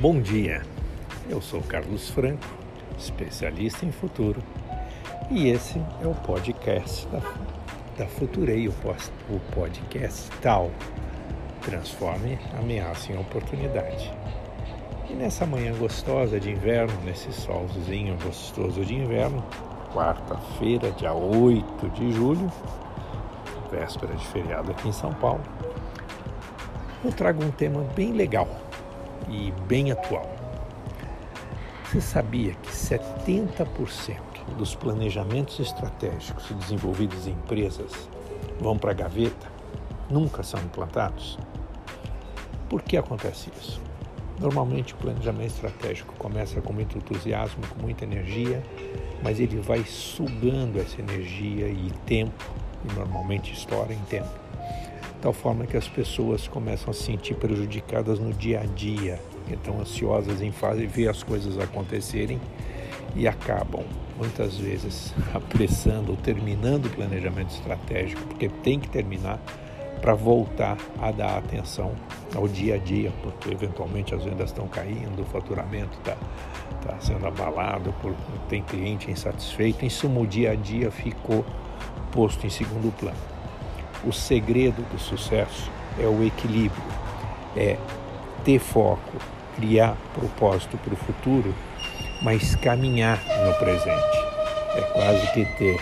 Bom dia, eu sou Carlos Franco, especialista em futuro, e esse é o podcast da, da Futurei, o, o podcast tal. Transforme ameaça em oportunidade. E nessa manhã gostosa de inverno, nesse solzinho gostoso de inverno, quarta-feira, dia 8 de julho, véspera de feriado aqui em São Paulo, eu trago um tema bem legal e bem atual. Você sabia que 70% dos planejamentos estratégicos desenvolvidos em empresas vão para a gaveta, nunca são implantados? Por que acontece isso? Normalmente o planejamento estratégico começa com muito entusiasmo, com muita energia, mas ele vai sugando essa energia e tempo, e normalmente estoura em tempo tal forma que as pessoas começam a se sentir prejudicadas no dia a dia, então ansiosas em fazer ver as coisas acontecerem e acabam muitas vezes apressando ou terminando o planejamento estratégico, porque tem que terminar para voltar a dar atenção ao dia a dia, porque eventualmente as vendas estão caindo, o faturamento está tá sendo abalado, por, tem cliente insatisfeito, em suma o dia a dia ficou posto em segundo plano. O segredo do sucesso é o equilíbrio, é ter foco, criar propósito para o futuro, mas caminhar no presente. É quase que ter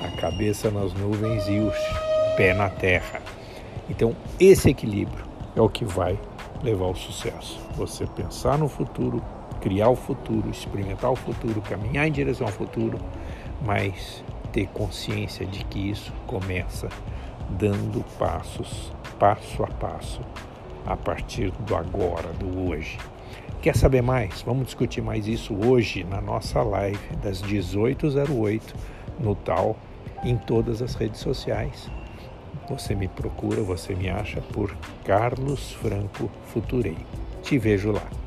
a cabeça nas nuvens e o pé na terra. Então, esse equilíbrio é o que vai levar ao sucesso. Você pensar no futuro, criar o futuro, experimentar o futuro, caminhar em direção ao futuro, mas ter consciência de que isso começa dando passos, passo a passo, a partir do agora, do hoje. Quer saber mais? Vamos discutir mais isso hoje na nossa live das 18h08 no Tal, em todas as redes sociais. Você me procura, você me acha por Carlos Franco Futurei. Te vejo lá.